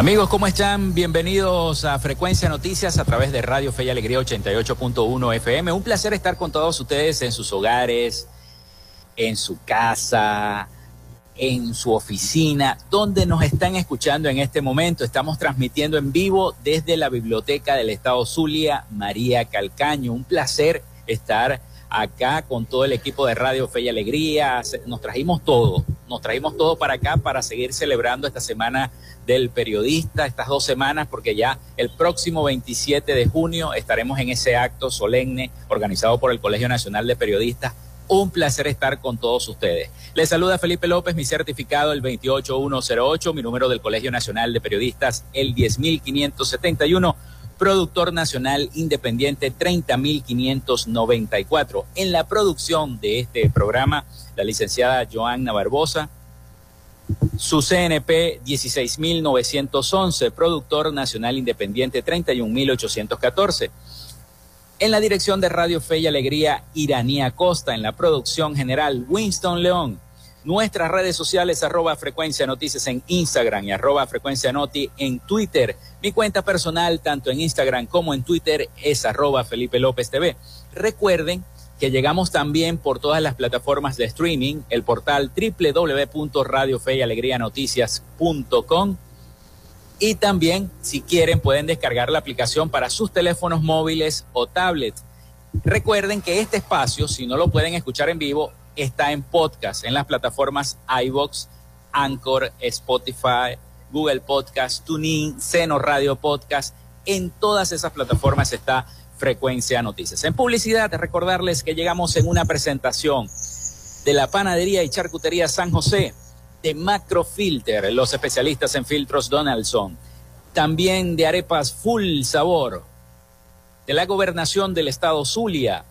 Amigos, ¿cómo están? Bienvenidos a Frecuencia Noticias a través de Radio Fe y Alegría 88.1 FM. Un placer estar con todos ustedes en sus hogares, en su casa, en su oficina, donde nos están escuchando en este momento. Estamos transmitiendo en vivo desde la Biblioteca del Estado Zulia, María Calcaño. Un placer estar acá con todo el equipo de Radio Fe y Alegría. Nos trajimos todo, nos trajimos todo para acá para seguir celebrando esta semana del periodista, estas dos semanas, porque ya el próximo 27 de junio estaremos en ese acto solemne organizado por el Colegio Nacional de Periodistas. Un placer estar con todos ustedes. Les saluda Felipe López, mi certificado el 28108, mi número del Colegio Nacional de Periodistas el 10571 productor nacional independiente 30.594. En la producción de este programa, la licenciada Joanna Barbosa, su CNP 16.911, productor nacional independiente 31.814. En la dirección de Radio Fe y Alegría, Iranía Costa. En la producción general, Winston León. Nuestras redes sociales, arroba frecuencia noticias en Instagram y arroba frecuencia noti en Twitter. Mi cuenta personal, tanto en Instagram como en Twitter, es arroba Felipe López TV. Recuerden que llegamos también por todas las plataformas de streaming, el portal www.radiofeyalegrianoticias.com y también, si quieren, pueden descargar la aplicación para sus teléfonos móviles o tablets. Recuerden que este espacio, si no lo pueden escuchar en vivo, está en podcast, en las plataformas iBox, Anchor, Spotify, Google Podcast, TuneIn, Seno Radio Podcast. En todas esas plataformas está Frecuencia Noticias. En publicidad, recordarles que llegamos en una presentación de la panadería y charcutería San José, de Macrofilter, los especialistas en filtros Donaldson, también de arepas Full Sabor, de la gobernación del estado Zulia,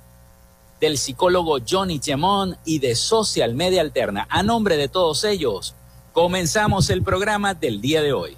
del psicólogo Johnny Chemón y de Social Media Alterna. A nombre de todos ellos, comenzamos el programa del día de hoy.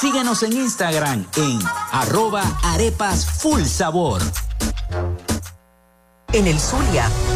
Síguenos en Instagram en arroba arepas full sabor. En el Zulia,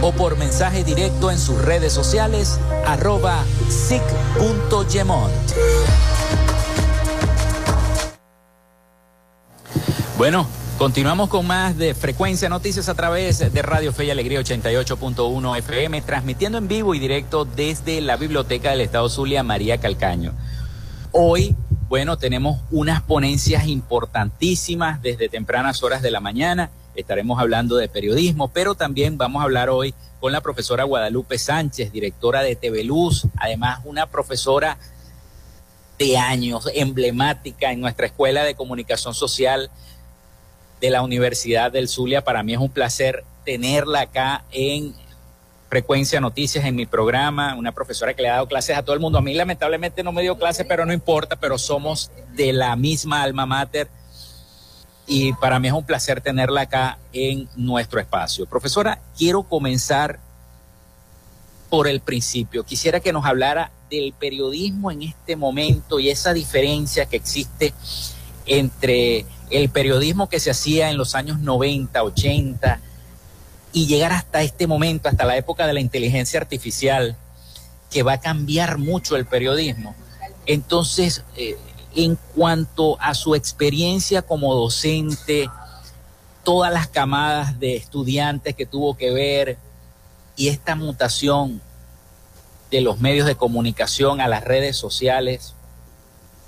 o por mensaje directo en sus redes sociales arroba. Bueno, continuamos con más de Frecuencia Noticias a través de Radio Fe y Alegría 88.1 FM, transmitiendo en vivo y directo desde la Biblioteca del Estado Zulia María Calcaño. Hoy, bueno, tenemos unas ponencias importantísimas desde tempranas horas de la mañana estaremos hablando de periodismo, pero también vamos a hablar hoy con la profesora Guadalupe Sánchez, directora de TV Luz, además una profesora de años, emblemática en nuestra Escuela de Comunicación Social de la Universidad del Zulia. Para mí es un placer tenerla acá en Frecuencia Noticias en mi programa, una profesora que le ha dado clases a todo el mundo. A mí lamentablemente no me dio clases, pero no importa, pero somos de la misma alma mater y para mí es un placer tenerla acá en nuestro espacio. Profesora, quiero comenzar por el principio. Quisiera que nos hablara del periodismo en este momento y esa diferencia que existe entre el periodismo que se hacía en los años 90, 80 y llegar hasta este momento, hasta la época de la inteligencia artificial, que va a cambiar mucho el periodismo. Entonces, eh, en cuanto a su experiencia como docente, todas las camadas de estudiantes que tuvo que ver y esta mutación de los medios de comunicación a las redes sociales.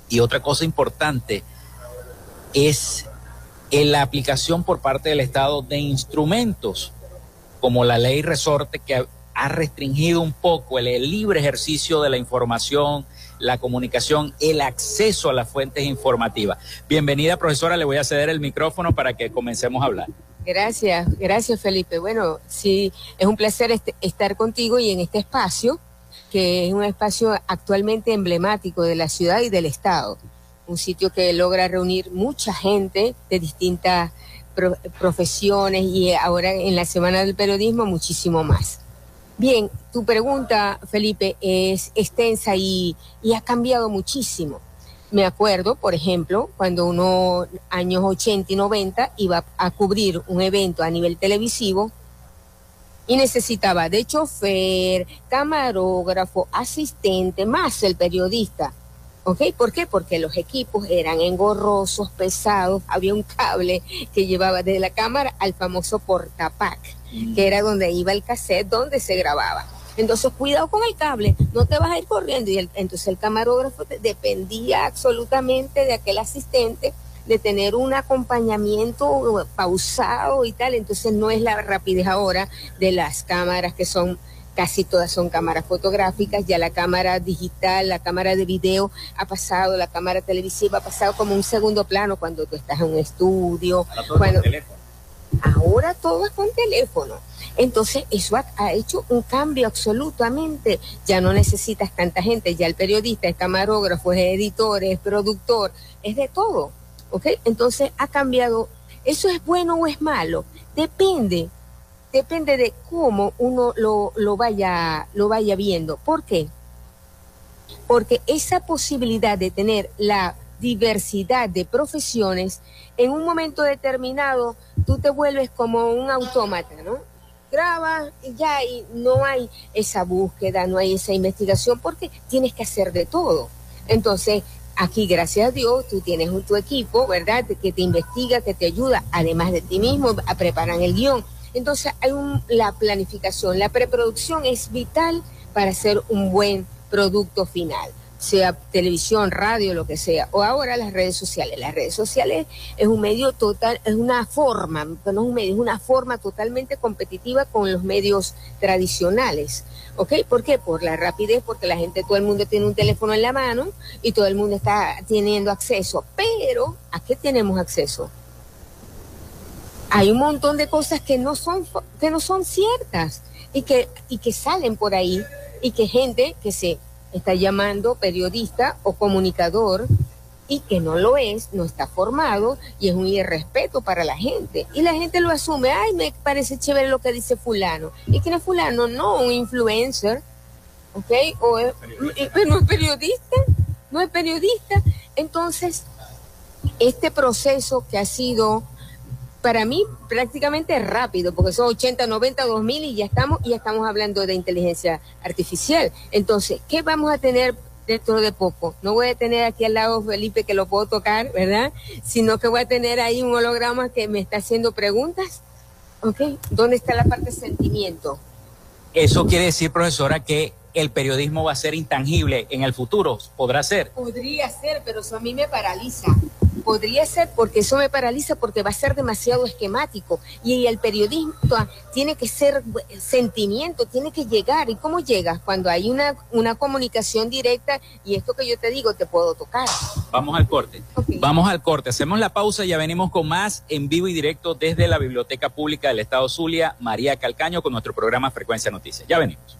Y otra cosa importante es la aplicación por parte del Estado de instrumentos como la ley resorte que ha restringido un poco el libre ejercicio de la información, la comunicación, el acceso a las fuentes informativas. Bienvenida, profesora, le voy a ceder el micrófono para que comencemos a hablar. Gracias, gracias Felipe. Bueno, sí, es un placer estar contigo y en este espacio, que es un espacio actualmente emblemático de la ciudad y del Estado. Un sitio que logra reunir mucha gente de distintas profesiones y ahora en la Semana del Periodismo muchísimo más. Bien, tu pregunta, Felipe, es extensa y, ha cambiado muchísimo. Me acuerdo, por ejemplo, cuando uno, años 80 y 90, iba a cubrir un evento a nivel televisivo y necesitaba de chofer, camarógrafo, asistente, más el periodista. ¿Ok? ¿Por qué? Porque los equipos eran engorrosos, pesados, había un cable que llevaba desde la cámara al famoso portapac que era donde iba el cassette, donde se grababa. Entonces, cuidado con el cable, no te vas a ir corriendo. Y entonces el camarógrafo dependía absolutamente de aquel asistente, de tener un acompañamiento pausado y tal. Entonces no es la rapidez ahora de las cámaras que son casi todas son cámaras fotográficas, ya la cámara digital, la cámara de video ha pasado, la cámara televisiva ha pasado como un segundo plano cuando tú estás en un estudio. Ahora todo es con teléfono. Entonces, eso ha, hecho un cambio absolutamente. Ya no necesitas tanta gente, ya el periodista es camarógrafo, es editor, es productor, es de todo. ¿Ok? Entonces, ha cambiado. ¿Eso es bueno o es malo? Depende. Depende de cómo uno lo, lo, vaya, lo vaya viendo. ¿Por qué? Porque esa posibilidad de tener la diversidad de profesiones, en un momento determinado tú te vuelves como un autómata, ¿no? Graba y ya y no hay esa búsqueda, no hay esa investigación porque tienes que hacer de todo. Entonces, aquí, gracias a Dios, tú tienes tu equipo, ¿verdad? Que te investiga, que te ayuda, además de ti mismo, a preparar el guion. Entonces, hay un, la planificación, la preproducción es vital para hacer un buen producto final sea televisión, radio, lo que sea, o ahora las redes sociales. Las redes sociales es un medio total, es una forma, no es un medio, es una forma totalmente competitiva con los medios tradicionales. ¿Ok? ¿Por qué? Por la rapidez, porque la gente, todo el mundo tiene un teléfono en la mano y todo el mundo está teniendo acceso. Pero, ¿a qué tenemos acceso? Hay un montón de cosas que no son, que no son ciertas y que, y que salen por ahí y que gente que se está llamando periodista o comunicador y que no lo es, no está formado y es un irrespeto para la gente. Y la gente lo asume, ay, me parece chévere lo que dice fulano. ¿Y quién es fulano? No, un influencer, ¿ok? O pero no es periodista, no es periodista. Entonces, este proceso que ha sido para mí prácticamente rápido, porque son 80, 90, 2000 y ya estamos, y ya estamos hablando de inteligencia artificial. Entonces, ¿qué vamos a tener dentro de poco? No voy a tener aquí al lado Felipe que lo puedo tocar, ¿verdad? Sino que voy a tener ahí un holograma que me está haciendo preguntas. ¿Ok? ¿Dónde está la parte de sentimiento? Eso quiere decir, profesora, que el periodismo va a ser intangible en el futuro. ¿Podrá ser? Podría ser, pero eso a mí me paraliza. Podría ser porque eso me paraliza porque va a ser demasiado esquemático y el periodismo tiene que ser sentimiento, tiene que llegar. ¿Y cómo llegas? Cuando hay una, una comunicación directa y esto que yo te digo te puedo tocar. Vamos al corte. Vamos al corte. Hacemos la pausa y ya venimos con más en vivo y directo desde la Biblioteca Pública del Estado Zulia, María Calcaño, con nuestro programa Frecuencia Noticias. Ya venimos.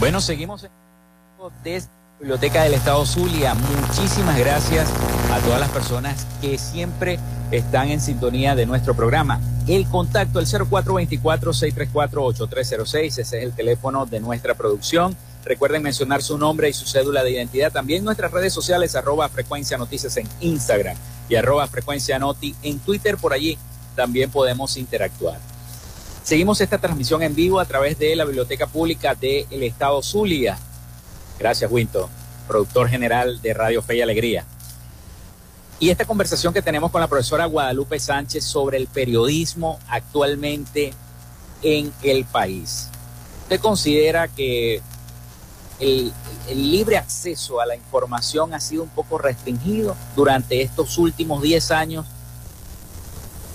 Bueno, seguimos desde la Biblioteca del Estado Zulia. Muchísimas gracias a todas las personas que siempre están en sintonía de nuestro programa. El contacto, el 0424-634-8306, ese es el teléfono de nuestra producción. Recuerden mencionar su nombre y su cédula de identidad. También nuestras redes sociales, arroba frecuencia noticias en Instagram y arroba frecuencia noti en Twitter. Por allí también podemos interactuar. Seguimos esta transmisión en vivo a través de la Biblioteca Pública del Estado Zulia. Gracias, Winto, productor general de Radio Fe y Alegría. Y esta conversación que tenemos con la profesora Guadalupe Sánchez sobre el periodismo actualmente en el país. ¿Usted considera que el, el, libre acceso a la información ha sido un poco restringido durante estos últimos 10 años?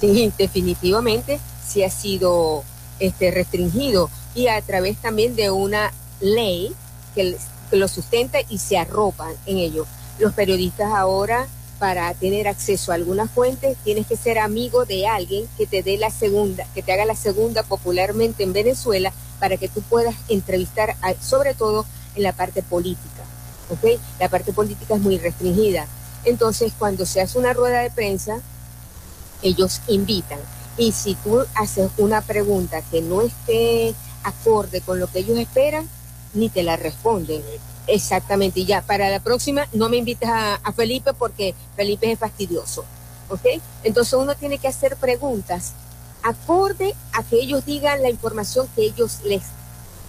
Sí, definitivamente sí ha sido este, restringido y a través también de una ley que, lo sustenta y se arropan en ello. Los periodistas ahora, para tener acceso a alguna fuente, tienes que ser amigo de alguien que te dé la segunda, que te haga la segunda popularmente en Venezuela, para que tú puedas entrevistar, sobre todo en la parte política. La parte política es muy restringida. Entonces, cuando se hace una rueda de prensa, ellos invitan y si tú haces una pregunta que no esté acorde con lo que ellos esperan, ni te la responden. Exactamente, y ya para la próxima no me invites a, Felipe porque Felipe es fastidioso. ¿Ok? Entonces uno tiene que hacer preguntas acorde a que ellos digan la información que ellos les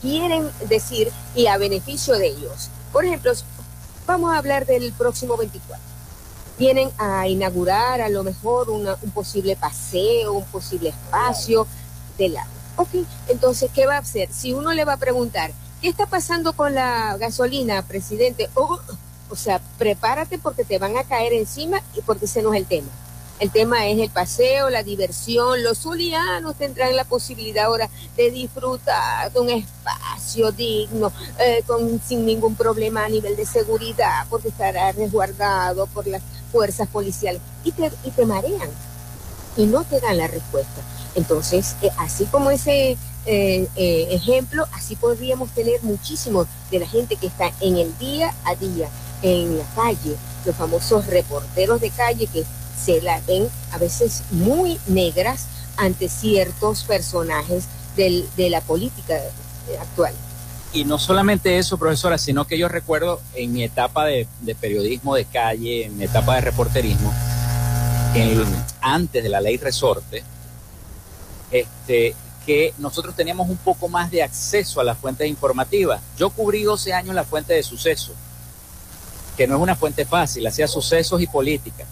quieren decir y a beneficio de ellos. Por ejemplo, vamos a hablar del próximo 24. Vienen a inaugurar a lo mejor un posible paseo, un posible espacio de la... Ok, entonces, ¿qué va a hacer? Si uno le va a preguntar, ¿qué está pasando con la gasolina, presidente? o sea, prepárate porque te van a caer encima y porque ese no es el tema. El tema es el paseo, la diversión. Los zulianos tendrán la posibilidad ahora de disfrutar de un espacio digno, eh, con, sin ningún problema a nivel de seguridad, porque estará resguardado por las fuerzas policiales. Y te, y te marean y no te dan la respuesta. Entonces, eh, así como ese eh, ejemplo, así podríamos tener muchísimo de la gente que está en el día a día, en la calle, los famosos reporteros de calle que se la ven a veces muy negras ante ciertos personajes del, de la política actual. Y no solamente eso, profesora, sino que yo recuerdo en mi etapa de, periodismo de calle, en mi etapa de reporterismo, antes de la ley resorte, este, que nosotros teníamos un poco más de acceso a las fuentes informativas. Yo cubrí 12 años la fuente de sucesos, que no es una fuente fácil, hacía sucesos y política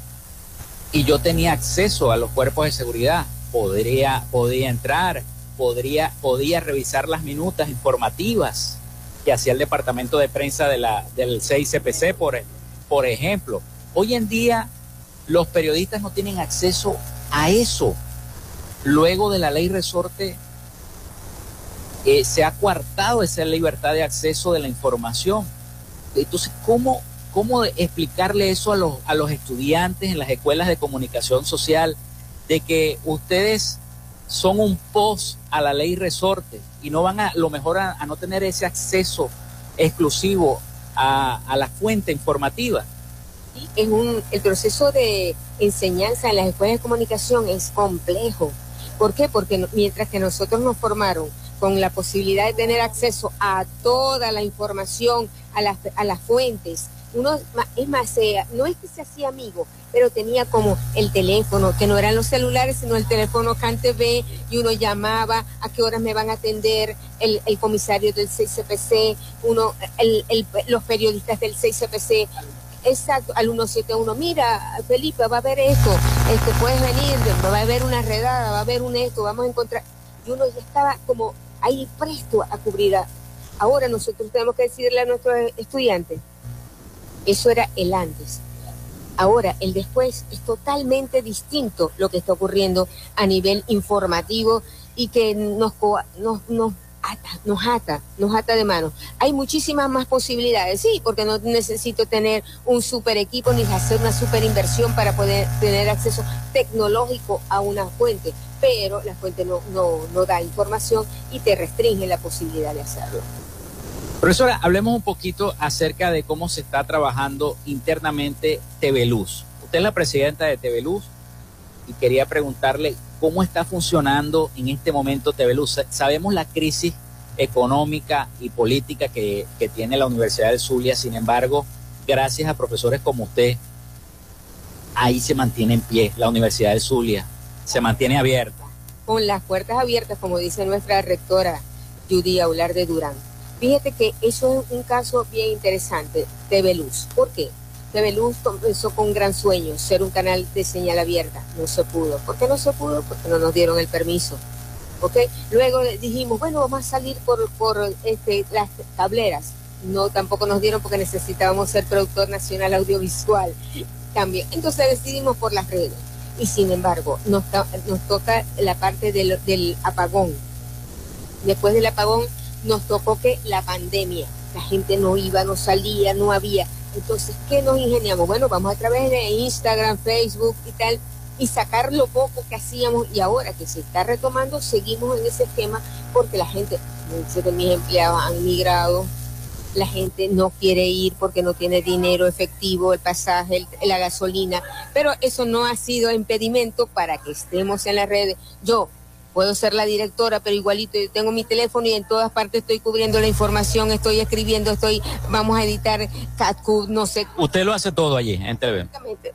y yo tenía acceso a los cuerpos de seguridad, podría, podía entrar, podría, podía revisar las minutas informativas que hacía el departamento de prensa de la, del 6CPC, por, por ejemplo. Hoy en día los periodistas no tienen acceso a eso. Luego de la ley resorte eh, se ha coartado esa libertad de acceso de la información. Entonces, ¿cómo, ¿Cómo explicarle eso a los, a los estudiantes en las escuelas de comunicación social de que ustedes son un post a la ley resorte y no van a lo mejor a, no tener ese acceso exclusivo a, la fuente informativa? Es un, el proceso de enseñanza en las escuelas de comunicación es complejo. ¿Por qué? Porque mientras que nosotros nos formaron con la posibilidad de tener acceso a toda la información, a las, a las fuentes, uno es más, no es que se hacía amigo, pero tenía como el teléfono, que no eran los celulares, sino el teléfono CanTV, y uno llamaba a qué horas me van a atender el, comisario del 6CPC, uno, los periodistas del 6CPC, exacto, al 171, mira, Felipe, va a haber esto, este, puedes venir, va a haber una redada, va a haber un esto, vamos a encontrar, y uno ya estaba como ahí presto a cubrir. Ahora nosotros tenemos que decirle a nuestros estudiantes, eso era el antes. Ahora, el después es totalmente distinto lo que está ocurriendo a nivel informativo y que nos, nos, nos ata, nos ata, nos ata de mano. Hay muchísimas más posibilidades, sí, porque no necesito tener un super equipo ni hacer una super inversión para poder tener acceso tecnológico a una fuente, pero la fuente no, no, no da información y te restringe la posibilidad de hacerlo. Profesora, hablemos un poquito acerca de cómo se está trabajando internamente TV. Usted es la presidenta de TV y quería preguntarle cómo está funcionando en este momento TV. Sabemos la crisis económica y política que, tiene la Universidad del Zulia, sin embargo, gracias a profesores como usted, ahí se mantiene en pie la Universidad del Zulia, se mantiene abierta. Con las puertas abiertas, como dice nuestra rectora Judy Aular de Durán Fíjate que eso es un caso bien interesante, TV Luz. ¿Por qué? TV Luz comenzó con un gran sueño, ser un canal de señal abierta. No se pudo. ¿Por qué no se pudo? Porque no nos dieron el permiso. ¿Ok? Luego dijimos, bueno, vamos a salir por, por este, las tableras. No, tampoco nos dieron porque necesitábamos ser productor nacional audiovisual. También. Entonces decidimos por las redes. Y sin embargo, nos, toca la parte del apagón. Después del apagón nos tocó que la pandemia, la gente no iba, no salía, no había. Entonces, ¿qué nos ingeniamos? Bueno, vamos a través de Instagram, Facebook y tal, y sacar lo poco que hacíamos y ahora que se está retomando, seguimos en ese esquema porque la gente, muchos de mis empleados han migrado, la gente no quiere ir porque no tiene dinero efectivo, el pasaje, la gasolina, pero eso no ha sido impedimento para que estemos en las redes. Yo puedo ser la directora, pero igualito yo tengo mi teléfono y en todas partes estoy cubriendo la información, estoy escribiendo, estoy, vamos a editar CatCut, no sé. Usted lo hace todo allí en TV.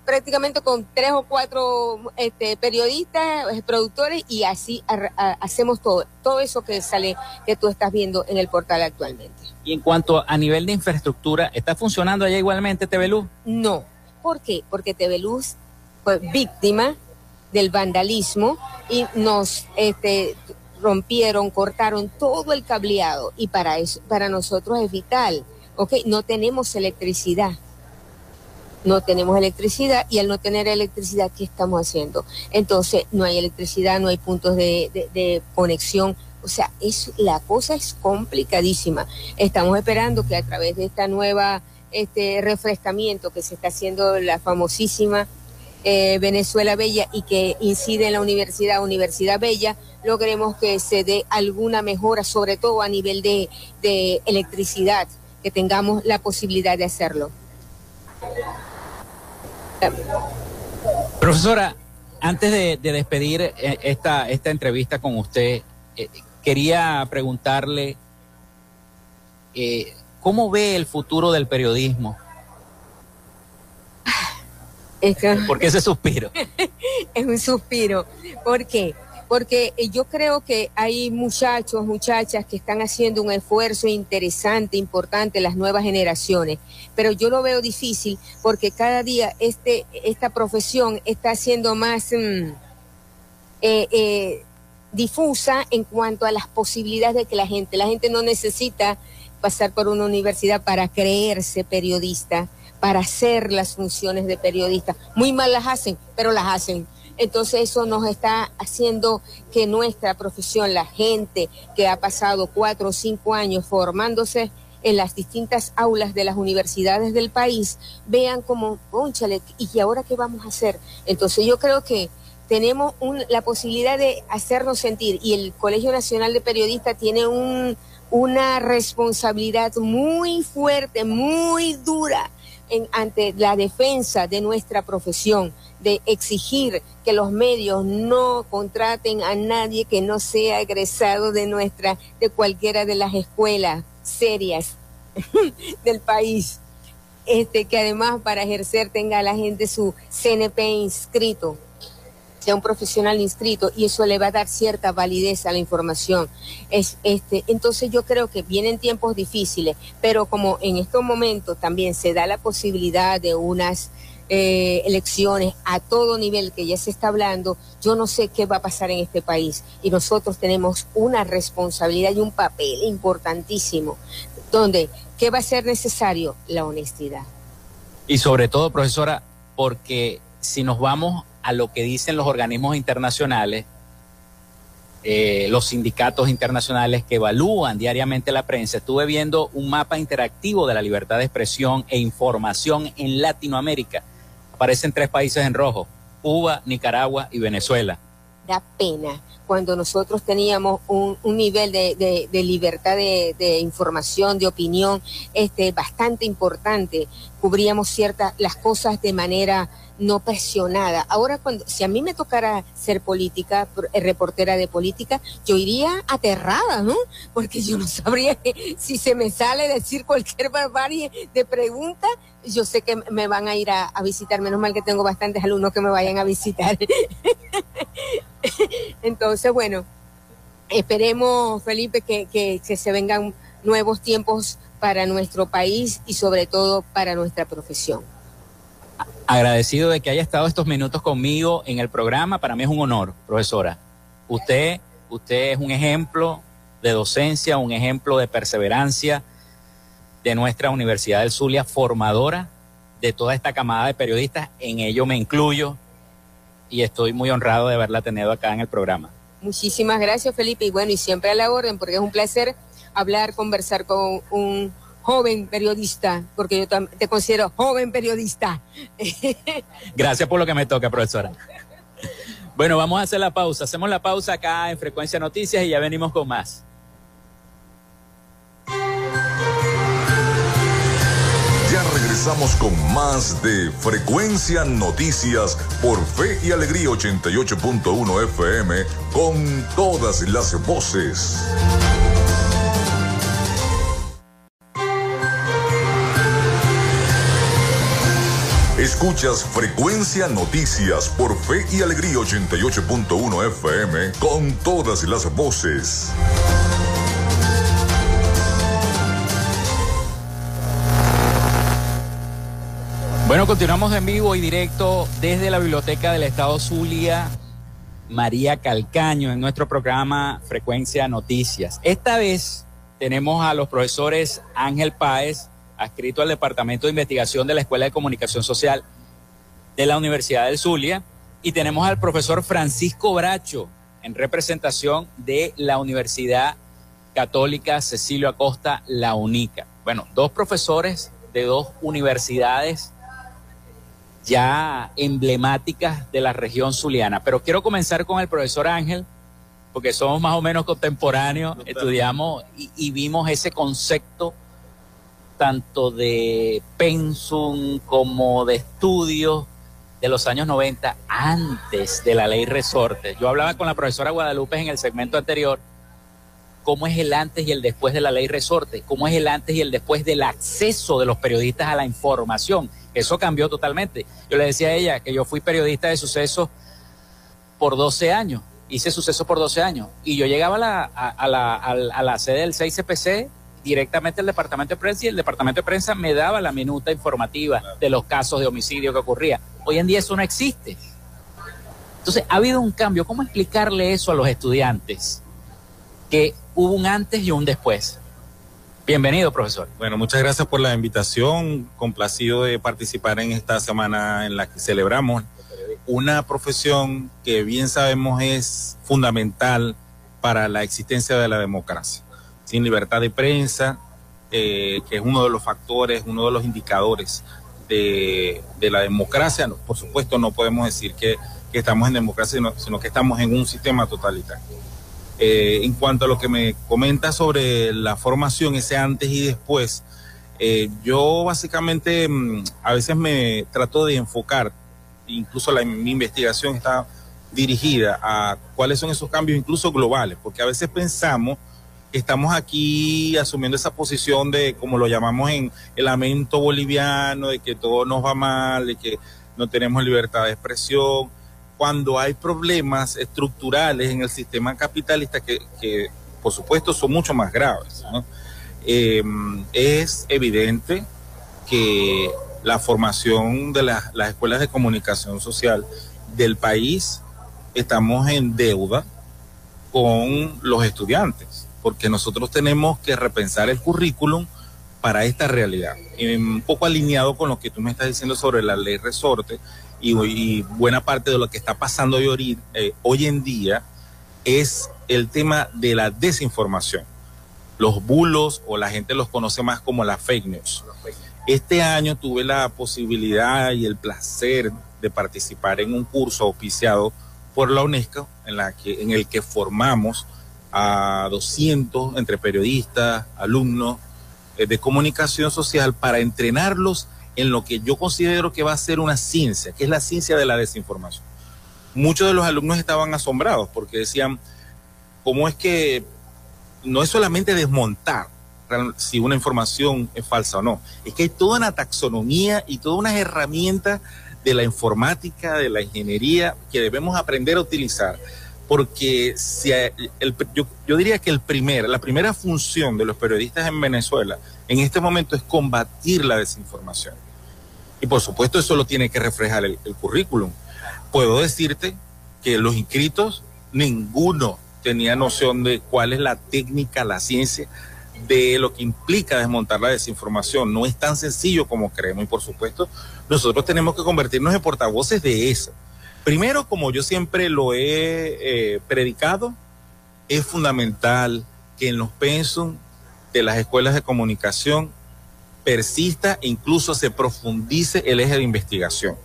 Prácticamente, con tres o cuatro este, periodistas, eh, productores y así hacemos todo, todo eso que sale, que tú estás viendo en el portal actualmente. Y en cuanto a nivel de infraestructura, ¿está funcionando allá igualmente TV Luz? No ¿Por qué? Porque TV Luz fue víctima del vandalismo y nos este, rompieron, cortaron todo el cableado y para eso, para nosotros es vital. No tenemos electricidad. No tenemos electricidad y al no tener electricidad, ¿qué estamos haciendo? Entonces, no hay electricidad, no hay puntos de, conexión. O sea, es, la cosa es complicadísima. Estamos esperando que a través de esta nueva este refrescamiento que se está haciendo la famosísima eh, Venezuela Bella y que incide en la universidad, Universidad Bella, logremos que se dé alguna mejora, sobre todo a nivel de, electricidad, que tengamos la posibilidad de hacerlo. Profesora, antes de, despedir eh, esta, esta entrevista con usted, eh, quería preguntarle cómo ve el futuro del periodismo ¿Por qué ese suspiro? es un suspiro. ¿Por qué? Porque yo creo que hay muchachos, muchachas que están haciendo un esfuerzo interesante, importante, las nuevas generaciones, pero yo lo veo difícil porque cada día este, esta profesión está siendo más mm, eh, eh, difusa en cuanto a las posibilidades de que la gente, la gente no necesita pasar por una universidad para creerse periodista para hacer las funciones de periodista. Muy mal las hacen, pero las hacen. Entonces eso nos está haciendo que nuestra profesión, la gente que ha pasado cuatro o cinco años formándose en las distintas aulas de las universidades del país, vean como, conchale, ¿y ahora qué vamos a hacer? Entonces yo creo que tenemos la posibilidad de hacernos sentir y el Colegio Nacional de Periodistas tiene un, una responsabilidad muy fuerte, muy dura ante la defensa de nuestra profesión, de exigir que los medios no contraten a nadie que no sea egresado de nuestra, de cualquiera de las escuelas serias del país. Este, que además para ejercer tenga la gente su CNP inscrito sea un profesional inscrito y eso le va a dar cierta validez a la información. Es, este, entonces yo creo que vienen tiempos difíciles, pero como en estos momentos también se da la posibilidad de unas eh, elecciones a todo nivel que ya se está hablando, yo no sé qué va a pasar en este país y nosotros tenemos una responsabilidad y un papel importantísimo, donde, ¿qué va a ser necesario? La honestidad. Y sobre todo, profesora, porque si nos vamos a lo que dicen los organismos internacionales, eh, los sindicatos internacionales que evalúan diariamente la prensa, estuve viendo un mapa interactivo de la libertad de expresión e información en Latinoamérica. Aparecen tres países en rojo, Cuba, Nicaragua y Venezuela. Da pena cuando nosotros teníamos un, nivel de, libertad de, de, información, de opinión, este, bastante importante. Cubríamos ciertas las cosas de manera no presionada. Ahora, cuando, si a mí me tocara ser política, eh, reportera de política, yo iría aterrada, ¿no? Porque yo no sabría si se me sale decir cualquier barbarie de pregunta, yo sé que me van a ir a, visitar. Menos mal que tengo bastantes alumnos que me vayan a visitar. Entonces, bueno, esperemos, Felipe, que, que, que se vengan nuevos tiempos para nuestro país y sobre todo para nuestra profesión agradecido de que haya estado estos minutos conmigo en el programa. Para mí es un honor, profesora. Usted, usted es un ejemplo de docencia, un ejemplo de perseverancia de nuestra Universidad del Zulia, formadora de toda esta camada de periodistas. En ello me incluyo y estoy muy honrado de haberla tenido acá en el programa. Muchísimas gracias, Felipe. Y bueno, y siempre a la orden, porque es un placer hablar, conversar con un joven periodista, porque yo te considero joven periodista. Gracias por lo que me toca, profesora. Bueno, vamos a hacer la pausa. Hacemos la pausa acá en Frecuencia Noticias y ya venimos con más. Ya regresamos con más de Frecuencia Noticias por Fe y Alegría 88.1 FM con todas las voces. Escuchas Frecuencia Noticias por Fe y Alegría 88.1 FM con todas las voces. Bueno, continuamos en vivo y directo desde la Biblioteca del Estado Zulia, María Calcaño, en nuestro programa Frecuencia Noticias. Esta vez tenemos a los profesores Ángel Páez, adscrito al Departamento de Investigación de la Escuela de Comunicación Social de la Universidad del Zulia, y tenemos al profesor Francisco Bracho, en representación de la Universidad Católica Cecilio Acosta, la UNICA. Bueno, dos profesores de dos universidades ya emblemáticas de la región zuliana. Pero quiero comenzar con el profesor Ángel, porque somos más o menos contemporáneos, estudiamos y, vimos ese concepto tanto de pensum como de estudios de los años 90 antes de la ley resorte. Yo hablaba con la profesora Guadalupe en el segmento anterior cómo es el antes y el después de la ley resorte, cómo es el antes y el después del acceso de los periodistas a la información. Eso cambió totalmente. Yo le decía a ella que yo fui periodista de sucesos por 12 años, hice sucesos por 12 años, y yo llegaba a la, a, la, a la sede del 6CPC directamente al departamento de prensa y el departamento de prensa me daba la minuta informativa de los casos de homicidio que ocurría. Hoy en día eso no existe. Entonces, ha habido un cambio. ¿Cómo explicarle eso a los estudiantes? Que hubo un antes y un después. Bienvenido, profesor. Bueno, muchas gracias por la invitación. Complacido de participar en esta semana en la que celebramos una profesión que bien sabemos es fundamental para la existencia de la democracia. Sin libertad de prensa, eh, que es uno de los factores, uno de los indicadores de, la democracia, por supuesto no podemos decir que, estamos en democracia, sino que estamos en un sistema totalitario. Eh, en cuanto a lo que me comenta sobre la formación, ese antes y después, eh, yo básicamente mm, a veces me trato de enfocar, incluso mi investigación está dirigida a cuáles son esos cambios incluso globales, porque a veces pensamos estamos aquí asumiendo esa posición de, como lo llamamos en el lamento boliviano, de que todo nos va mal, de que no tenemos libertad de expresión, cuando hay problemas estructurales en el sistema capitalista que, por supuesto son mucho más graves. Eh, es evidente que la formación de las escuelas de comunicación social del país estamos en deuda con los estudiantes, porque nosotros tenemos que repensar el currículum para esta realidad. un poco alineado con lo que tú me estás diciendo sobre la ley resorte, y, buena parte de lo que está pasando hoy, eh, hoy en día es el tema de la desinformación. Los bulos o la gente los conoce más como la fake news. Este año tuve la posibilidad y el placer de participar en un curso auspiciado por la UNESCO en, la que, en el que formamos a 200 entre periodistas, alumnos eh, de comunicación social para entrenarlos en lo que yo considero que va a ser una ciencia, que es la ciencia de la desinformación. Muchos de los alumnos estaban asombrados porque decían, ¿cómo es que no es solamente desmontar si una información es falsa o no? Es que hay toda una taxonomía y todas unas herramientas de la informática, de la ingeniería que debemos aprender a utilizar. Porque si yo, diría que el primer, la primera función de los periodistas en Venezuela en este momento es combatir la desinformación y por supuesto eso lo tiene que reflejar el, currículum. Puedo decirte que los inscritos, ninguno tenía noción de cuál es la técnica, la ciencia de lo que implica desmontar la desinformación. No es tan sencillo como creemos y por supuesto nosotros tenemos que convertirnos en portavoces de eso. Primero, como yo siempre lo he eh, predicado, es fundamental que en los pensum de las escuelas de comunicación persista e incluso se profundice el eje de investigación.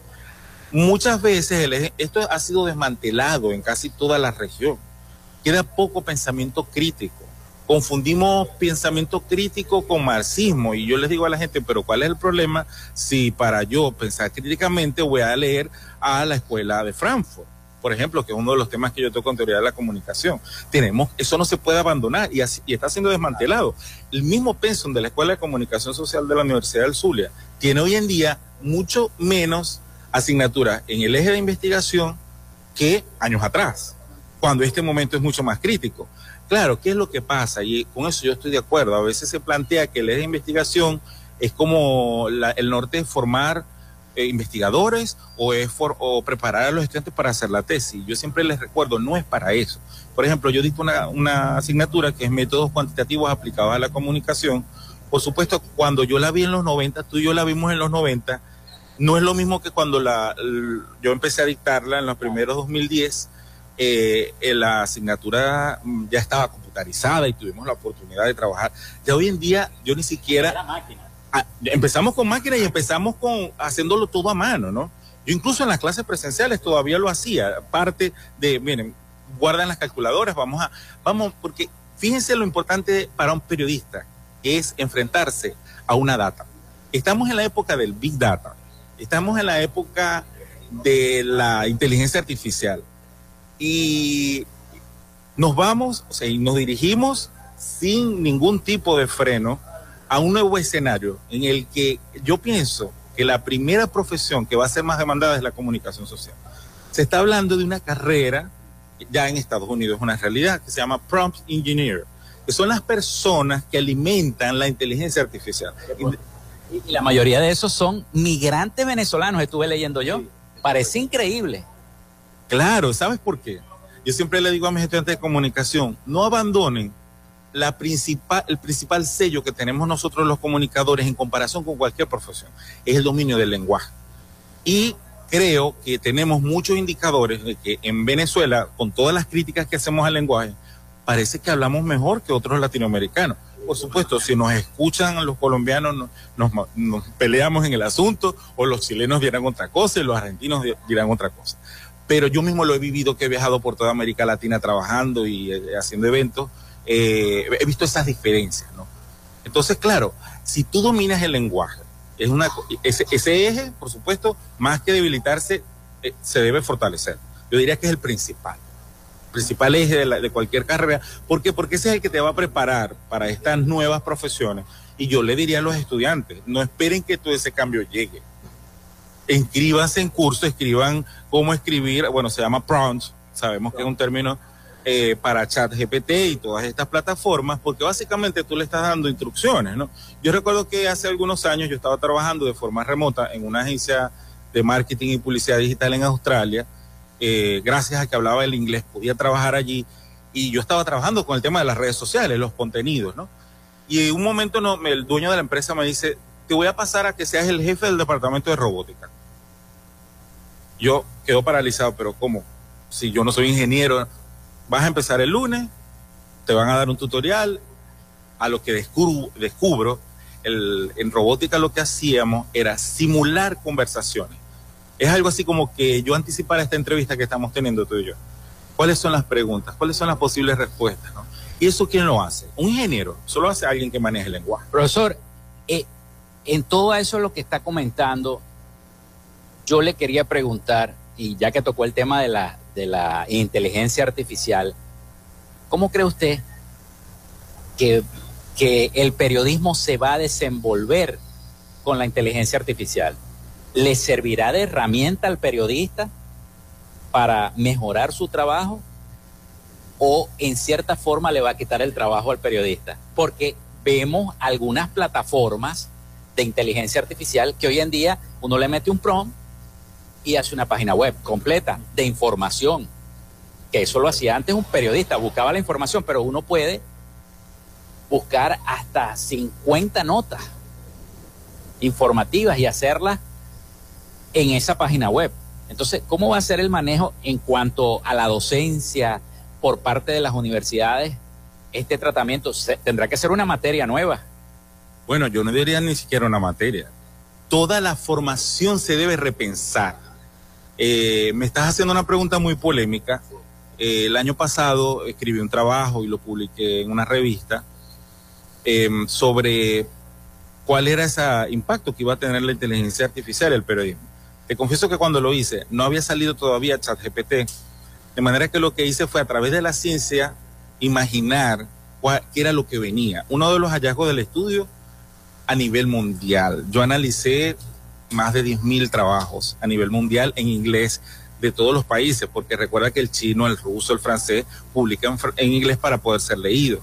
Muchas veces el eje, esto ha sido desmantelado en casi toda la región. Queda poco pensamiento crítico. Confundimos pensamiento crítico con marxismo y yo les digo a la gente, pero ¿cuál es el problema si para yo pensar críticamente voy a leer a la escuela de Frankfurt? por ejemplo, que es uno de los temas que yo toco en teoría de la comunicación. Tenemos, eso no se puede abandonar y, y está siendo desmantelado. El mismo pensum de la Escuela de Comunicación Social de la Universidad del Zulia tiene hoy en día mucho menos asignaturas en el eje de investigación que años atrás, cuando este momento es mucho más crítico. Claro, ¿qué es lo que pasa? Y con eso yo estoy de acuerdo. A veces se plantea que el eje de investigación es como el norte de formar eh, investigadores o es o preparar a los estudiantes para hacer la tesis. Yo siempre les recuerdo, no es para eso. Por ejemplo, yo dicto una, una asignatura que es métodos cuantitativos aplicados a la comunicación. Por supuesto, cuando yo la vi en los 90, tú y yo la vimos en los 90, no es lo mismo que cuando la, yo empecé a dictarla en los primeros 2010. Eh, la asignatura mm, ya estaba computarizada y tuvimos la oportunidad de trabajar. Ya hoy en día yo ni siquiera... Empezamos con máquinas y empezamos con haciéndolo todo a mano, ¿no? Yo incluso en las clases presenciales todavía lo hacía, parte de, miren, guardan las calculadoras, vamos a, vamos, porque fíjense lo importante para un periodista, que es enfrentarse a una data. Estamos en la época del Big Data, estamos en la época de la inteligencia artificial y nos vamos, o sea, y nos dirigimos sin ningún tipo de freno a un nuevo escenario en el que yo pienso que la primera profesión que va a ser más demandada es la comunicación social. Se está hablando de una carrera, ya en Estados Unidos es una realidad, que se llama prompt engineer, que son las personas que alimentan la inteligencia artificial. Y la mayoría de esos son migrantes venezolanos, estuve leyendo yo. Parece increíble. Claro, ¿sabes por qué? Yo siempre le digo a mis estudiantes de comunicación, no abandonen la principal, el principal sello que tenemos nosotros los comunicadores en comparación con cualquier profesión es el dominio del lenguaje. Y creo que tenemos muchos indicadores de que en Venezuela, con todas las críticas que hacemos al lenguaje, parece que hablamos mejor que otros latinoamericanos. Por supuesto, si nos escuchan los colombianos, nos, nos, peleamos en el asunto, o los chilenos dirán otra cosa y los argentinos dirán otra cosa. Pero yo mismo lo he vivido, que he viajado por toda América Latina trabajando y eh, haciendo eventos, eh, he visto esas diferencias, ¿no? Entonces, claro, si tú dominas el lenguaje, es ese, eje, por supuesto, más que debilitarse, eh, se debe fortalecer. Yo diría que es el principal, principal eje de, de cualquier carrera. ¿Por qué? Porque ese es el que te va a preparar para estas nuevas profesiones. Y yo le diría a los estudiantes, no esperen que todo ese cambio llegue. Inscríbanse en curso, escriban cómo escribir, bueno, se llama prompts, sabemos que es un término eh, para ChatGPT y todas estas plataformas, porque básicamente tú le estás dando instrucciones, ¿no? Yo recuerdo que hace algunos años yo estaba trabajando de forma remota en una agencia de marketing y publicidad digital en Australia, eh, gracias a que hablaba el inglés, podía trabajar allí y yo estaba trabajando con el tema de las redes sociales, los contenidos, ¿no? Y en un momento no, el dueño de la empresa me dice, te voy a pasar a que seas el jefe del departamento de robótica. Yo quedo paralizado, pero ¿cómo? Si yo no soy ingeniero, Vas a empezar el lunes, te van a dar un tutorial. A lo que descubro, en robótica lo que hacíamos era simular conversaciones. Es algo así como que yo anticipara esta entrevista que estamos teniendo tú y yo. ¿Cuáles son las preguntas? ¿Cuáles son las posibles respuestas? ¿Y eso quién lo hace? Un ingeniero. Solo hace alguien que maneje el lenguaje. Profesor, eh, en todo eso lo que está comentando, yo le quería preguntar, y ya que tocó el tema de la, de la inteligencia artificial, ¿cómo cree usted que, que el periodismo se va a desenvolver con la inteligencia artificial? ¿Le servirá de herramienta al periodista para mejorar su trabajo? ¿O en cierta forma le va a quitar el trabajo al periodista? Porque vemos algunas plataformas de inteligencia artificial que hoy en día uno le mete un prompt y hace una página web completa de información, que eso lo hacía antes un periodista, buscaba la información, pero uno puede buscar hasta 50 notas informativas y hacerlas en esa página web. Entonces, ¿cómo va a ser el manejo en cuanto a la docencia por parte de las universidades? Este tratamiento tendrá que ser una materia nueva. Bueno, yo no diría ni siquiera una materia. Toda la formación se debe repensar. Eh, me estás haciendo una pregunta muy polémica. Eh, el año pasado escribí un trabajo y lo publiqué en una revista em, sobre cuál era ese impacto que iba a tener la inteligencia artificial el periodismo. Te confieso que cuando lo hice no había salido todavía ChatGPT, de manera que lo que hice fue a través de la ciencia imaginar cuál, qué era lo que venía. Uno de los hallazgos del estudio a nivel mundial. Yo analicé más de 10.000 trabajos a nivel mundial en inglés de todos los países, porque recuerda que el chino, el ruso, el francés publican en, inglés para poder ser leído.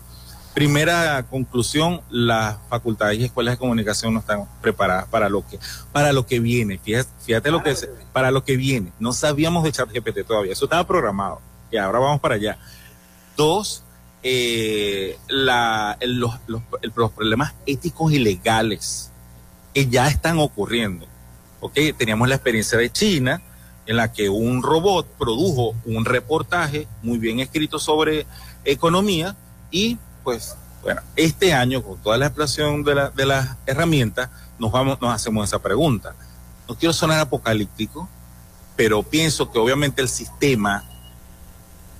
Primera conclusión, las facultades y escuelas de comunicación no están preparadas para lo que, para lo que viene. Fíjate, fíjate lo que es, para lo que viene. No sabíamos de ChatGPT todavía, eso estaba programado. Y ahora vamos para allá. Dos, eh, la, los, los, los, problemas éticos y legales que ya están ocurriendo. ¿Ok? Teníamos la experiencia de China, en la que un robot produjo un reportaje muy bien escrito sobre economía y pues bueno, este año con toda la explosión de, la, de las herramientas nos, vamos, nos hacemos esa pregunta. No quiero sonar apocalíptico, pero pienso que obviamente el sistema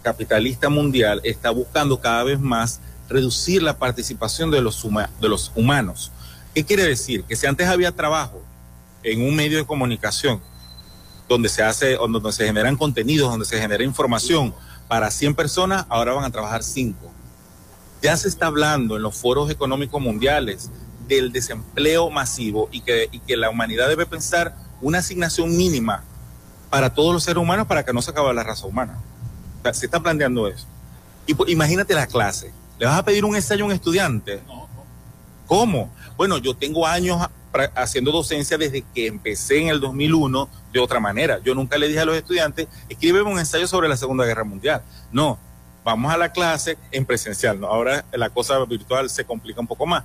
capitalista mundial está buscando cada vez más reducir la participación de los, de los humanos. ¿Qué quiere decir? Que si antes había trabajo en un medio de comunicación donde se hace, donde se generan contenidos, donde se genera información para 100 personas, ahora van a trabajar 5 ya se está hablando en los foros económicos mundiales del desempleo masivo y que, que la humanidad debe pensar una asignación mínima para todos los seres humanos para que no se acabe la raza humana. se está planteando eso. Y pues, imagínate la clase. ¿Le vas a pedir un ensayo a un estudiante? ¿Cómo? Bueno, yo tengo años haciendo docencia desde que empecé en el 2001 de otra manera. Yo nunca le dije a los estudiantes, escríbeme un ensayo sobre la Segunda Guerra Mundial. No, vamos a la clase en presencial. Ahora la cosa virtual se complica un poco más.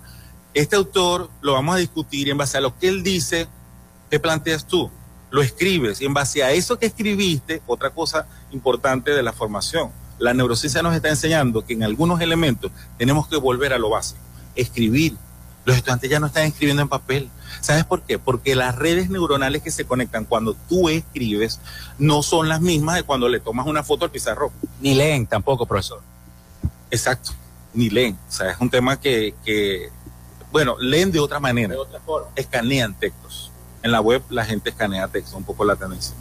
Este autor lo vamos a discutir y en base a lo que él dice, ¿qué planteas tú? Lo escribes y en base a eso que escribiste, otra cosa importante de la formación, la neurociencia nos está enseñando que en algunos elementos tenemos que volver a lo básico, escribir. Los estudiantes ya no están escribiendo en papel, ¿Sabes por qué? Porque las redes neuronales que se conectan cuando tú escribes no son las mismas de cuando le tomas una foto al pizarro. Ni leen tampoco, profesor. Exacto, ni leen. O sea, es un tema que, que bueno, leen de otra manera. De otra forma. Escanean textos. En la web la gente escanea textos, un poco la tendencia.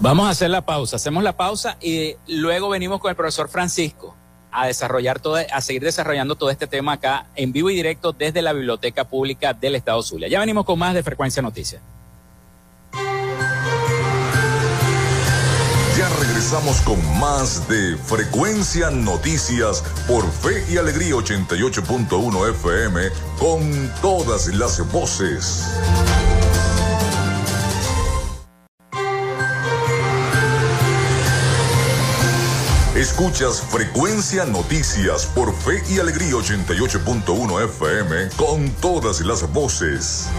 Vamos a hacer la pausa. Hacemos la pausa y luego venimos con el profesor Francisco a desarrollar todo, a seguir desarrollando todo este tema acá en vivo y directo desde la Biblioteca Pública del Estado Zulia. Ya venimos con más de Frecuencia Noticias. Ya regresamos con más de Frecuencia Noticias por Fe y Alegría 88.1 FM con todas las voces. Escuchas Frecuencia Noticias por Fe y Alegría 88.1 FM con todas las voces.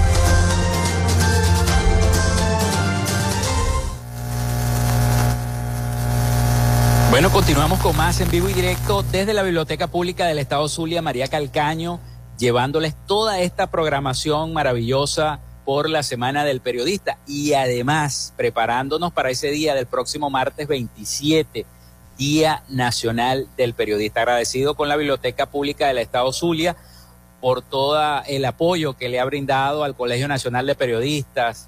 Bueno, continuamos con más en vivo y directo desde la Biblioteca Pública del Estado Zulia, María Calcaño, llevándoles toda esta programación maravillosa por la Semana del Periodista y además preparándonos para ese día del próximo martes 27 Día Nacional del Periodista. Agradecido con la Biblioteca Pública del Estado Zulia por todo el apoyo que le ha brindado al Colegio Nacional de Periodistas.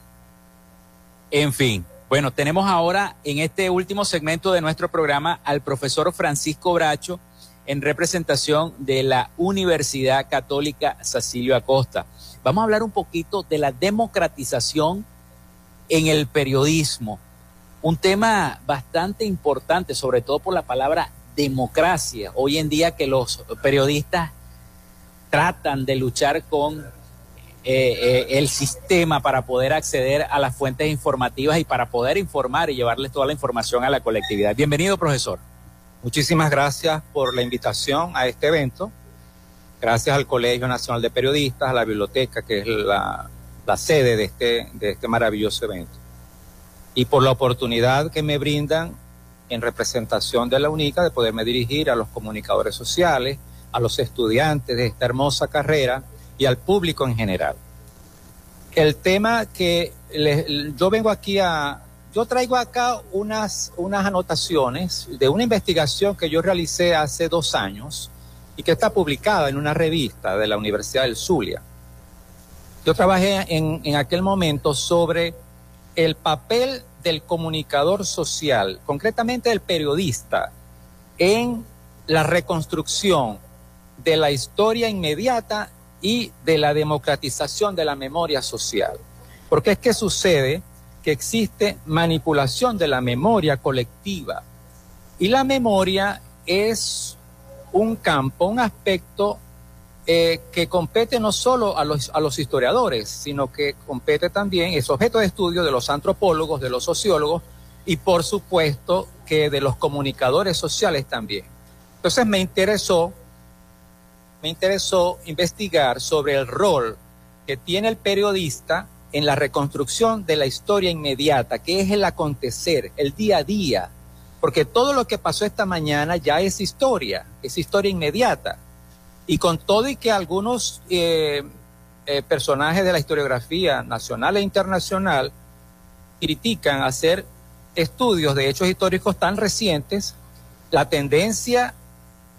En fin, bueno, tenemos ahora en este último segmento de nuestro programa al profesor Francisco Bracho en representación de la Universidad Católica Cecilio Acosta. Vamos a hablar un poquito de la democratización en el periodismo un tema bastante importante, sobre todo por la palabra democracia. Hoy en día que los periodistas tratan de luchar con eh, eh, el sistema para poder acceder a las fuentes informativas y para poder informar y llevarles toda la información a la colectividad. Bienvenido, profesor. Muchísimas gracias por la invitación a este evento. Gracias al Colegio Nacional de Periodistas, a la biblioteca, que es la, la sede de este, de este maravilloso evento y por la oportunidad que me brindan en representación de la UNICA de poderme dirigir a los comunicadores sociales, a los estudiantes de esta hermosa carrera y al público en general. El tema que yo vengo aquí a, yo traigo acá unas, unas anotaciones de una investigación que yo realicé hace dos años y que está publicada en una revista de la Universidad del Zulia. Yo trabajé en, en aquel momento sobre el papel del comunicador social, concretamente del periodista, en la reconstrucción de la historia inmediata y de la democratización de la memoria social. Porque es que sucede que existe manipulación de la memoria colectiva y la memoria es un campo, un aspecto eh, que compete no solo a los, a los historiadores, sino que compete también, es objeto de estudio de los antropólogos, de los sociólogos y por supuesto que de los comunicadores sociales también. Entonces me interesó, me interesó investigar sobre el rol que tiene el periodista en la reconstrucción de la historia inmediata, que es el acontecer, el día a día, porque todo lo que pasó esta mañana ya es historia, es historia inmediata. Y con todo y que algunos eh, eh, personajes de la historiografía nacional e internacional critican hacer estudios de hechos históricos tan recientes, la tendencia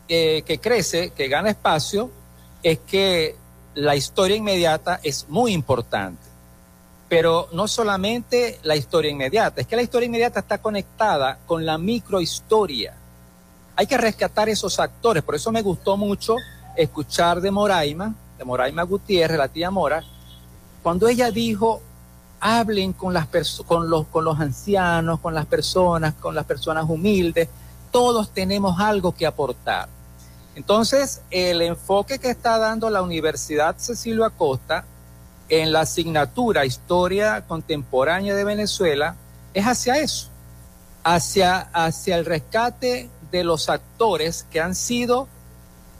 eh, que crece, que gana espacio, es que la historia inmediata es muy importante. Pero no solamente la historia inmediata, es que la historia inmediata está conectada con la microhistoria. Hay que rescatar esos actores, por eso me gustó mucho escuchar de Moraima, de Moraima Gutiérrez, la tía Mora, cuando ella dijo, hablen con, las los, con los ancianos, con las personas, con las personas humildes, todos tenemos algo que aportar. Entonces, el enfoque que está dando la Universidad Cecilio Acosta en la asignatura Historia Contemporánea de Venezuela es hacia eso, hacia, hacia el rescate de los actores que han sido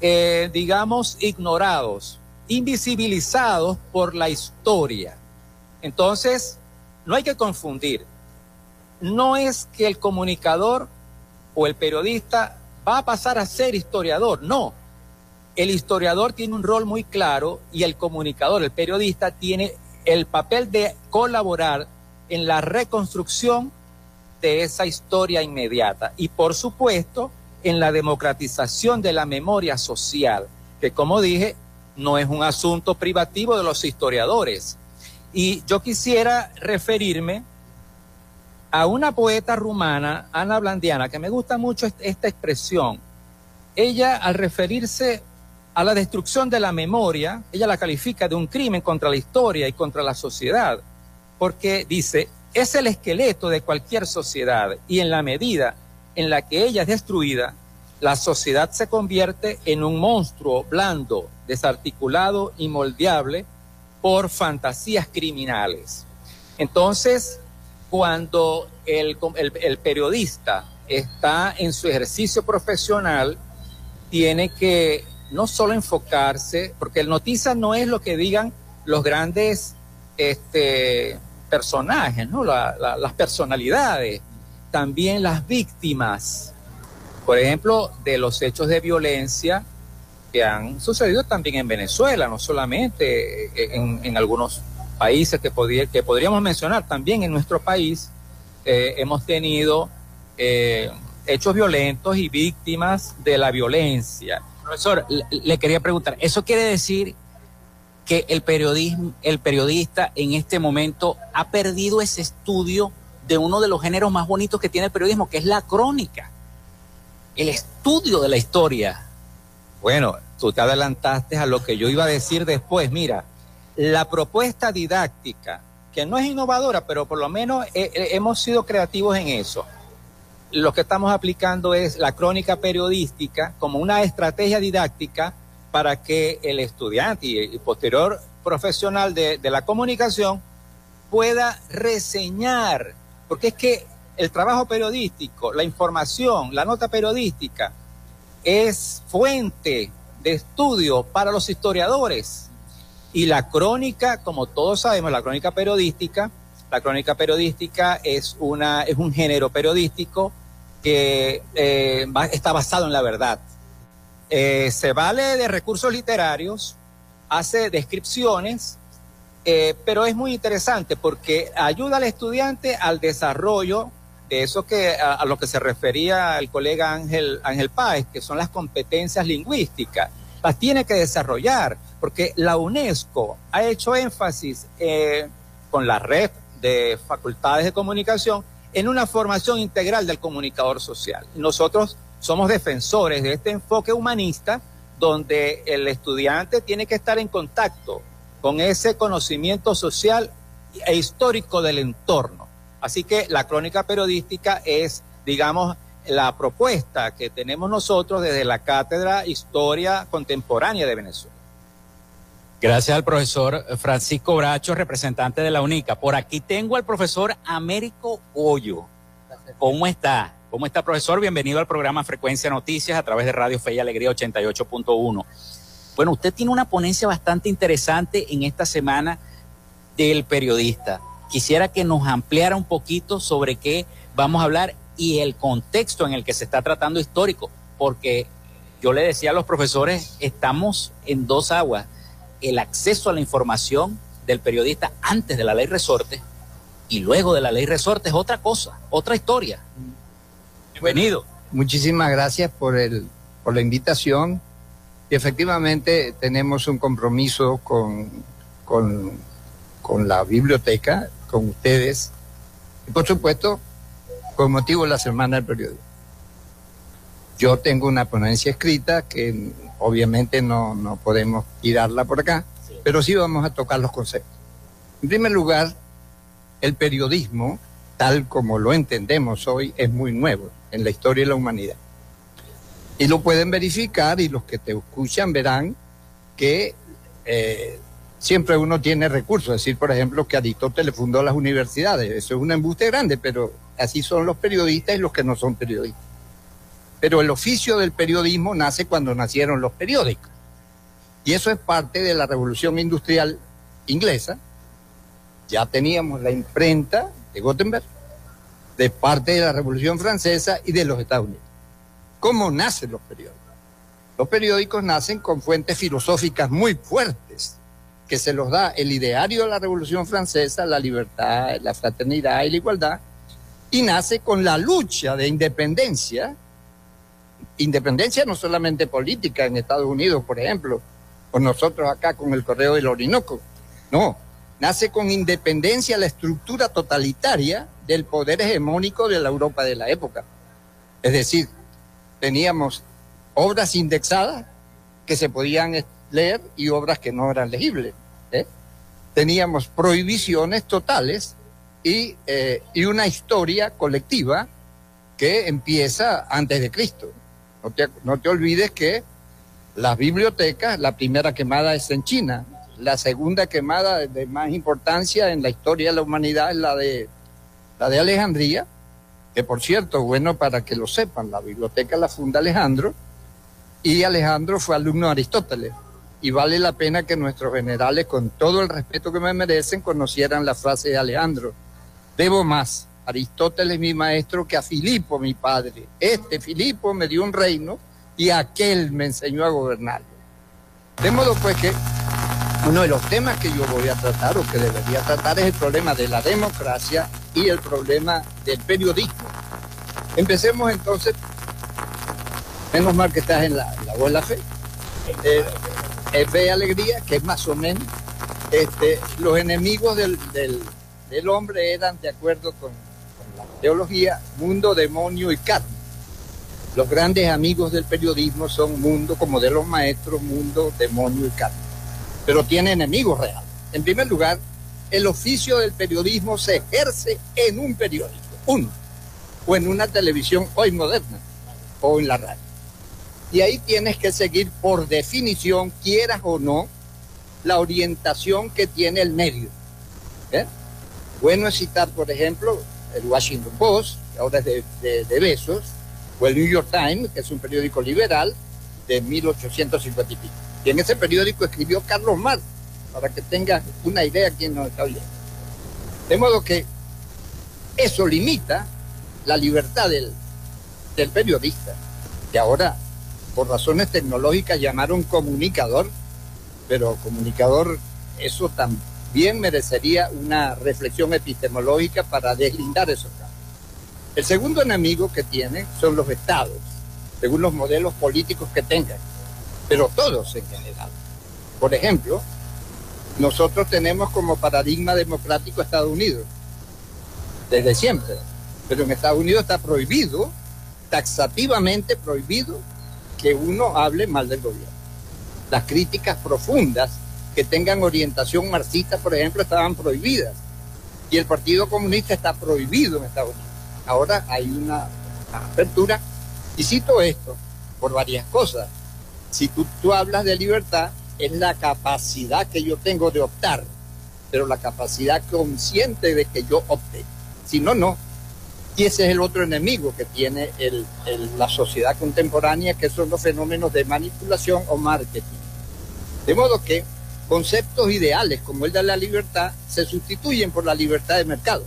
eh, digamos, ignorados, invisibilizados por la historia. Entonces, no hay que confundir. No es que el comunicador o el periodista va a pasar a ser historiador, no. El historiador tiene un rol muy claro y el comunicador, el periodista, tiene el papel de colaborar en la reconstrucción de esa historia inmediata. Y por supuesto, en la democratización de la memoria social, que como dije, no es un asunto privativo de los historiadores. Y yo quisiera referirme a una poeta rumana, Ana Blandiana, que me gusta mucho esta expresión. Ella, al referirse a la destrucción de la memoria, ella la califica de un crimen contra la historia y contra la sociedad, porque dice, es el esqueleto de cualquier sociedad y en la medida en la que ella es destruida, la sociedad se convierte en un monstruo blando, desarticulado y moldeable por fantasías criminales. Entonces, cuando el, periodista está en su ejercicio profesional, tiene que no solo enfocarse, porque el noticia no es lo que digan los grandes este, personajes, ¿no? las personalidades, también las víctimas, por ejemplo, de los hechos de violencia que han sucedido también en Venezuela, no solamente en, algunos países que, que podríamos mencionar, también en nuestro país eh, hemos tenido eh, hechos violentos y víctimas de la violencia. Profesor, le, quería preguntar, ¿eso quiere decir que el, periodismo, el periodista en este momento ha perdido ese estudio de uno de los géneros más bonitos que tiene el periodismo, que es la crónica, el estudio de la historia. Bueno, tú te adelantaste a lo que yo iba a decir después. Mira, la propuesta didáctica, que no es innovadora, pero por lo menos eh, eh, hemos sido creativos en eso. Lo que estamos aplicando es la crónica periodística como una estrategia didáctica para que el estudiante y, posterior profesional de la comunicación pueda reseñar porque es que el trabajo periodístico, la información, la nota periodística es fuente de estudio para los historiadores. Y la crónica, como todos sabemos, la crónica periodística, la crónica periodística es, una, es un género periodístico que eh, está basado en la verdad. Eh, se vale de recursos literarios, hace descripciones, eh, pero es muy interesante porque ayuda al estudiante al desarrollo de eso que a, lo que se refería el colega Ángel, Ángel Páez, que son las competencias lingüísticas. Las tiene que desarrollar porque la UNESCO ha hecho énfasis eh, con la red de facultades de comunicación en una formación integral del comunicador social. Nosotros somos defensores de este enfoque humanista donde el estudiante tiene que estar en contacto con ese conocimiento social e histórico del entorno. Así que la crónica periodística es, digamos, la propuesta que tenemos nosotros desde la Cátedra Historia Contemporánea de Venezuela. Gracias al profesor Francisco Bracho, representante de la UNICA. Por aquí tengo al profesor Américo Hoyo. ¿Cómo está? ¿Cómo está, profesor? Bienvenido al programa Frecuencia Noticias a través de Radio Fe y Alegría 88.1. Bueno, usted tiene una ponencia bastante interesante en esta semana del periodista. Quisiera que nos ampliara un poquito sobre qué vamos a hablar y el contexto en el que se está tratando histórico, porque yo le decía a los profesores, estamos en dos aguas, el acceso a la información del periodista antes de la ley resorte y luego de la ley resorte es otra cosa, otra historia. Bienvenido. muchísimas gracias por, el, por la invitación. Y efectivamente tenemos un compromiso con, con, con la biblioteca, con ustedes, y por supuesto con motivo de la Semana del Periodismo. Yo tengo una ponencia escrita que obviamente no, no podemos tirarla por acá, pero sí vamos a tocar los conceptos. En primer lugar, el periodismo, tal como lo entendemos hoy, es muy nuevo en la historia de la humanidad. Y lo pueden verificar y los que te escuchan verán que eh, siempre uno tiene recursos. Es decir, por ejemplo, que Aristóteles fundó las universidades. Eso es un embuste grande, pero así son los periodistas y los que no son periodistas. Pero el oficio del periodismo nace cuando nacieron los periódicos. Y eso es parte de la revolución industrial inglesa. Ya teníamos la imprenta de Gutenberg, de parte de la revolución francesa y de los Estados Unidos. ¿Cómo nacen los periódicos? Los periódicos nacen con fuentes filosóficas muy fuertes que se los da el ideario de la Revolución Francesa, la libertad, la fraternidad y la igualdad, y nace con la lucha de independencia, independencia no solamente política en Estados Unidos, por ejemplo, o nosotros acá con el Correo del Orinoco, no, nace con independencia la estructura totalitaria del poder hegemónico de la Europa de la época. Es decir, teníamos obras indexadas que se podían leer y obras que no eran legibles. ¿eh? Teníamos prohibiciones totales eh, y, una historia colectiva que empieza antes de Cristo. No te, no te olvides que las bibliotecas, la primera quemada es en China, la segunda quemada de más importancia en la historia de la humanidad es la de, la de Alejandría, que por cierto, bueno para que lo sepan, la biblioteca la funda Alejandro y Alejandro fue alumno de Aristóteles. Y vale la pena que nuestros generales, con todo el respeto que me merecen, conocieran la frase de Alejandro. Debo más Aristóteles mi maestro que a Filipo mi padre. Este Filipo me dio un reino y aquel me enseñó a gobernarlo. De modo pues que uno de los temas que yo voy a tratar o que debería tratar es el problema de la democracia y el problema del periodismo. Empecemos entonces, menos mal que estás en la, buena fe, eh, fe y alegría, que es más o menos, este, los enemigos del, el hombre eran, de acuerdo con, la teología, mundo, demonio y carne. Los grandes amigos del periodismo son mundo, como de los maestros, mundo, demonio y carne. Pero tiene enemigos reales. En primer lugar, el oficio del periodismo se ejerce en un periódico, uno, o en una televisión hoy moderna, o en la radio. Y ahí tienes que seguir por definición, quieras o no, la orientación que tiene el medio. ¿eh? Bueno es citar, por ejemplo, el Washington Post, que ahora es de, Besos, o el New York Times, que es un periódico liberal de 1850 y pico. Y en ese periódico escribió Carlos Marx, para que tenga una idea quién nos está viendo. De modo que eso limita la libertad del, del periodista, que ahora, por razones tecnológicas, llamaron comunicador, pero comunicador, eso también merecería una reflexión epistemológica para deslindar esos casos. El segundo enemigo que tiene son los estados, según los modelos políticos que tengan, pero todos en general. Por ejemplo, nosotros tenemos como paradigma democrático Estados Unidos, desde siempre, pero en Estados Unidos está prohibido, taxativamente prohibido, que uno hable mal del gobierno. Las críticas profundas que tengan orientación marxista, por ejemplo, estaban prohibidas. Y el Partido Comunista está prohibido en Estados Unidos. Ahora hay una apertura. Y cito esto por varias cosas. Si tú, tú hablas de libertad, es la capacidad que yo tengo de optar, pero la capacidad consciente de que yo opte. Si no, no. Y ese es el otro enemigo que tiene la sociedad contemporánea, que son los fenómenos de manipulación o marketing. De modo que conceptos ideales como el de la libertad se sustituyen por la libertad de mercado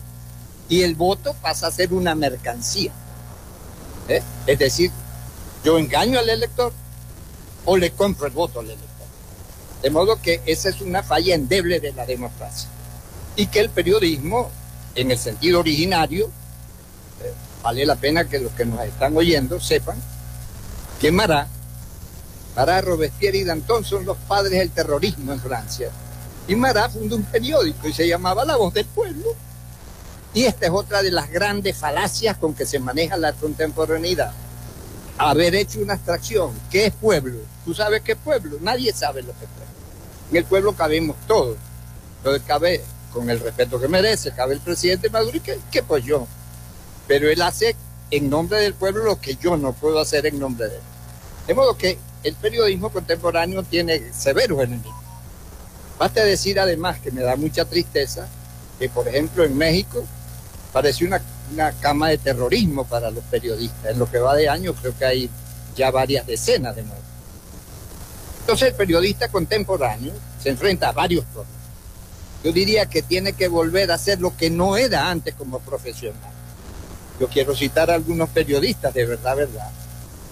y el voto pasa a ser una mercancía. ¿eh? Es decir, yo engaño al elector o le compro el voto al elector. De modo que esa es una falla endeble de la democracia. Y que el periodismo, en el sentido originario, eh, vale la pena que los que nos están oyendo sepan que Marat, Marat, Robespierre y Danton son los padres del terrorismo en Francia. Y Marat fundó un periódico y se llamaba La Voz del Pueblo. Y esta es otra de las grandes falacias con que se maneja la contemporaneidad haber hecho una abstracción. ¿Qué es pueblo? ¿Tú sabes qué es pueblo? Nadie sabe lo que es pueblo. En el pueblo cabemos todos. Entonces cabe, con el respeto que merece, cabe el presidente Maduro y que, pues yo. Pero él hace en nombre del pueblo lo que yo no puedo hacer en nombre de él. De modo que el periodismo contemporáneo tiene severos enemigos. Basta decir además que me da mucha tristeza que, por ejemplo, en México parece una una cama de terrorismo para los periodistas. En lo que va de año creo que hay ya varias decenas de muertos. Entonces el periodista contemporáneo se enfrenta a varios problemas. Yo diría que tiene que volver a hacer lo que no era antes como profesional. Yo quiero citar a algunos periodistas de verdad, verdad,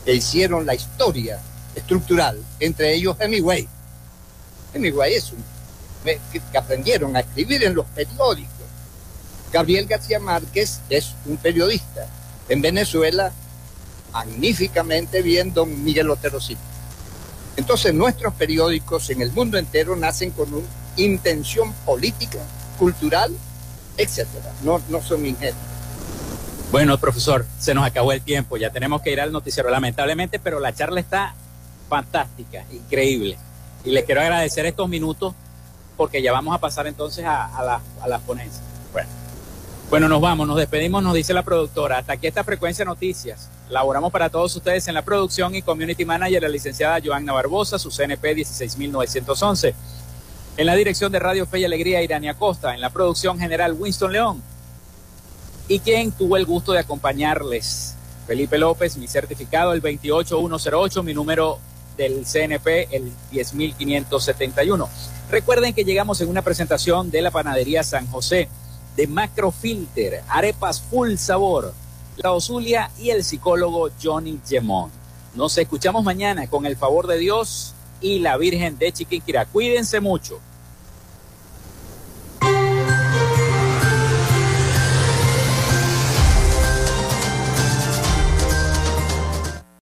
que hicieron la historia estructural, entre ellos Hemingway. Hemingway es un que aprendieron a escribir en los periódicos Gabriel García Márquez es un periodista. En Venezuela, magníficamente bien don Miguel Otero Silva. Entonces nuestros periódicos en el mundo entero nacen con una intención política, cultural, etcétera. No, no son ingenuos. Bueno, profesor, se nos acabó el tiempo, ya tenemos que ir al noticiero, lamentablemente, pero la charla está fantástica, increíble. Y les quiero agradecer estos minutos porque ya vamos a pasar entonces a, a, la, a las ponencias. Bueno. Bueno, nos vamos, nos despedimos, nos dice la productora. Hasta aquí esta frecuencia noticias. Laboramos para todos ustedes en la producción y community manager la licenciada Joanna Barbosa, su CNP 16911. En la dirección de Radio Fe y Alegría, Irania Costa. En la producción general, Winston León. Y quien tuvo el gusto de acompañarles, Felipe López, mi certificado el 28108, mi número del CNP el 10571. Recuerden que llegamos en una presentación de la panadería San José de Macrofilter, arepas full sabor, la Ozulia y el psicólogo Johnny Gemón. Nos escuchamos mañana con el favor de Dios y la Virgen de Chiquinquirá. Cuídense mucho.